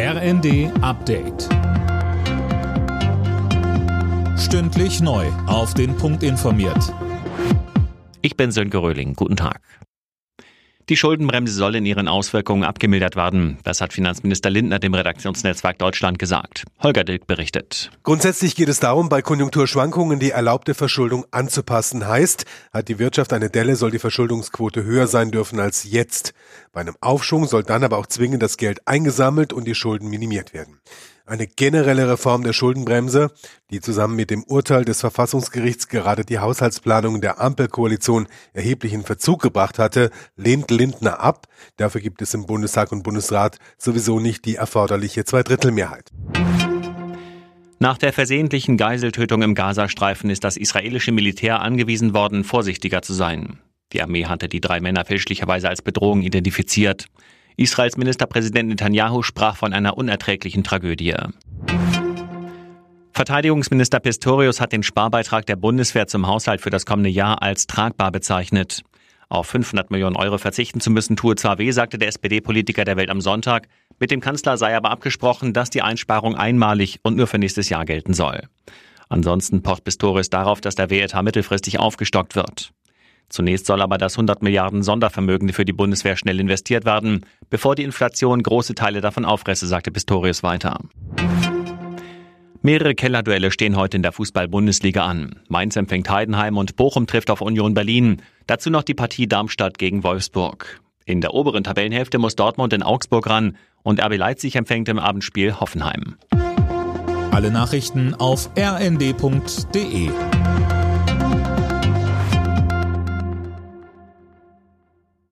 RND Update. Stündlich neu. Auf den Punkt informiert. Ich bin Sönke Röhling. Guten Tag. Die Schuldenbremse soll in ihren Auswirkungen abgemildert werden. Das hat Finanzminister Lindner dem Redaktionsnetzwerk Deutschland gesagt. Holger Dilk berichtet. Grundsätzlich geht es darum, bei Konjunkturschwankungen die erlaubte Verschuldung anzupassen. Heißt, hat die Wirtschaft eine Delle, soll die Verschuldungsquote höher sein dürfen als jetzt. Bei einem Aufschwung soll dann aber auch zwingend das Geld eingesammelt und die Schulden minimiert werden. Eine generelle Reform der Schuldenbremse, die zusammen mit dem Urteil des Verfassungsgerichts gerade die Haushaltsplanung der Ampelkoalition erheblichen Verzug gebracht hatte, lehnt Lindner ab. Dafür gibt es im Bundestag und Bundesrat sowieso nicht die erforderliche Zweidrittelmehrheit. Nach der versehentlichen Geiseltötung im Gazastreifen ist das israelische Militär angewiesen worden, vorsichtiger zu sein. Die Armee hatte die drei Männer fälschlicherweise als Bedrohung identifiziert. Israels Ministerpräsident Netanyahu sprach von einer unerträglichen Tragödie. Verteidigungsminister Pistorius hat den Sparbeitrag der Bundeswehr zum Haushalt für das kommende Jahr als tragbar bezeichnet. Auf 500 Millionen Euro verzichten zu müssen, tue zwar weh, sagte der SPD-Politiker der Welt am Sonntag. Mit dem Kanzler sei aber abgesprochen, dass die Einsparung einmalig und nur für nächstes Jahr gelten soll. Ansonsten pocht Pistorius darauf, dass der WETA mittelfristig aufgestockt wird. Zunächst soll aber das 100 Milliarden Sondervermögen für die Bundeswehr schnell investiert werden, bevor die Inflation große Teile davon auffresse, sagte Pistorius weiter. Mehrere Kellerduelle stehen heute in der Fußball-Bundesliga an. Mainz empfängt Heidenheim und Bochum trifft auf Union Berlin. Dazu noch die Partie Darmstadt gegen Wolfsburg. In der oberen Tabellenhälfte muss Dortmund in Augsburg ran und RB Leipzig empfängt im Abendspiel Hoffenheim. Alle Nachrichten auf rnd.de